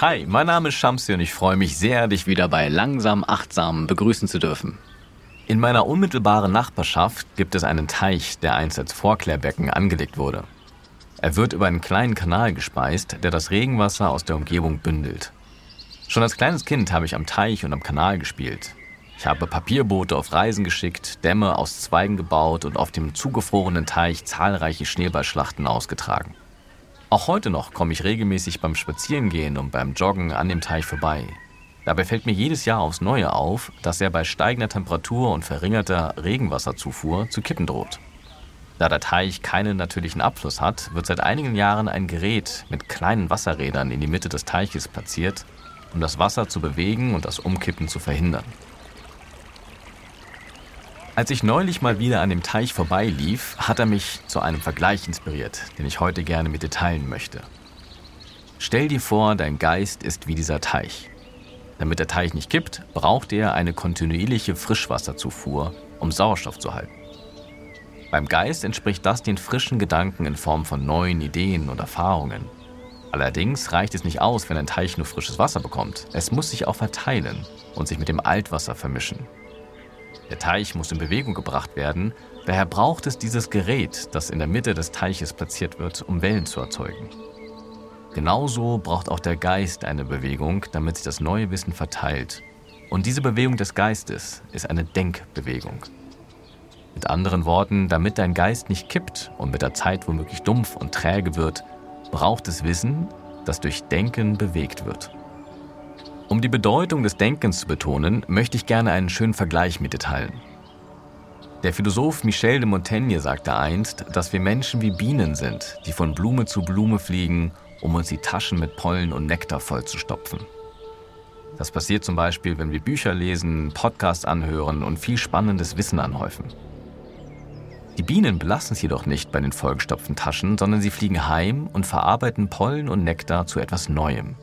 Hi, mein Name ist Shamsi und ich freue mich sehr, dich wieder bei Langsam Achtsam begrüßen zu dürfen. In meiner unmittelbaren Nachbarschaft gibt es einen Teich, der einst als Vorklärbecken angelegt wurde. Er wird über einen kleinen Kanal gespeist, der das Regenwasser aus der Umgebung bündelt. Schon als kleines Kind habe ich am Teich und am Kanal gespielt. Ich habe Papierboote auf Reisen geschickt, Dämme aus Zweigen gebaut und auf dem zugefrorenen Teich zahlreiche Schneeballschlachten ausgetragen. Auch heute noch komme ich regelmäßig beim Spazierengehen und beim Joggen an dem Teich vorbei. Dabei fällt mir jedes Jahr aufs Neue auf, dass er bei steigender Temperatur und verringerter Regenwasserzufuhr zu kippen droht. Da der Teich keinen natürlichen Abfluss hat, wird seit einigen Jahren ein Gerät mit kleinen Wasserrädern in die Mitte des Teiches platziert, um das Wasser zu bewegen und das Umkippen zu verhindern. Als ich neulich mal wieder an dem Teich vorbeilief, hat er mich zu einem Vergleich inspiriert, den ich heute gerne mit dir teilen möchte. Stell dir vor, dein Geist ist wie dieser Teich. Damit der Teich nicht kippt, braucht er eine kontinuierliche Frischwasserzufuhr, um Sauerstoff zu halten. Beim Geist entspricht das den frischen Gedanken in Form von neuen Ideen und Erfahrungen. Allerdings reicht es nicht aus, wenn ein Teich nur frisches Wasser bekommt. Es muss sich auch verteilen und sich mit dem Altwasser vermischen. Der Teich muss in Bewegung gebracht werden, daher braucht es dieses Gerät, das in der Mitte des Teiches platziert wird, um Wellen zu erzeugen. Genauso braucht auch der Geist eine Bewegung, damit sich das neue Wissen verteilt. Und diese Bewegung des Geistes ist eine Denkbewegung. Mit anderen Worten, damit dein Geist nicht kippt und mit der Zeit womöglich dumpf und träge wird, braucht es Wissen, das durch Denken bewegt wird. Um die Bedeutung des Denkens zu betonen, möchte ich gerne einen schönen Vergleich mit dir teilen. Der Philosoph Michel de Montaigne sagte einst, dass wir Menschen wie Bienen sind, die von Blume zu Blume fliegen, um uns die Taschen mit Pollen und Nektar vollzustopfen. Das passiert zum Beispiel, wenn wir Bücher lesen, Podcasts anhören und viel spannendes Wissen anhäufen. Die Bienen belassen es jedoch nicht bei den vollgestopften Taschen, sondern sie fliegen heim und verarbeiten Pollen und Nektar zu etwas Neuem.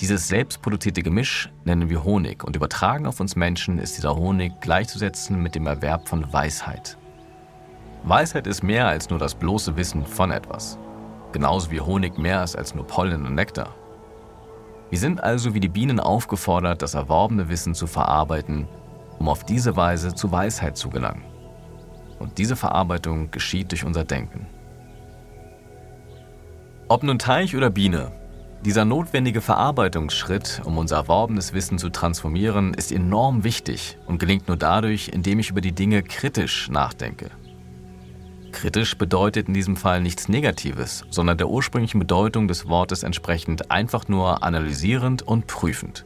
Dieses selbstproduzierte Gemisch nennen wir Honig und übertragen auf uns Menschen ist dieser Honig gleichzusetzen mit dem Erwerb von Weisheit. Weisheit ist mehr als nur das bloße Wissen von etwas. Genauso wie Honig mehr ist als nur Pollen und Nektar. Wir sind also wie die Bienen aufgefordert, das erworbene Wissen zu verarbeiten, um auf diese Weise zu Weisheit zu gelangen. Und diese Verarbeitung geschieht durch unser Denken. Ob nun Teich oder Biene, dieser notwendige Verarbeitungsschritt, um unser erworbenes Wissen zu transformieren, ist enorm wichtig und gelingt nur dadurch, indem ich über die Dinge kritisch nachdenke. Kritisch bedeutet in diesem Fall nichts Negatives, sondern der ursprünglichen Bedeutung des Wortes entsprechend einfach nur analysierend und prüfend.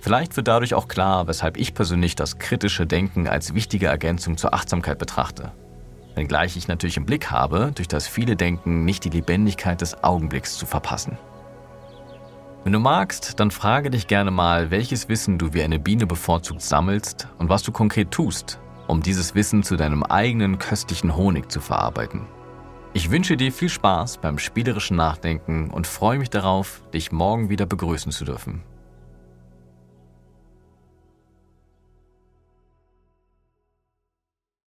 Vielleicht wird dadurch auch klar, weshalb ich persönlich das kritische Denken als wichtige Ergänzung zur Achtsamkeit betrachte. Wenngleich ich natürlich im Blick habe, durch das viele Denken nicht die Lebendigkeit des Augenblicks zu verpassen. Wenn du magst, dann frage dich gerne mal, welches Wissen du wie eine Biene bevorzugt sammelst und was du konkret tust, um dieses Wissen zu deinem eigenen köstlichen Honig zu verarbeiten. Ich wünsche dir viel Spaß beim spielerischen Nachdenken und freue mich darauf, dich morgen wieder begrüßen zu dürfen.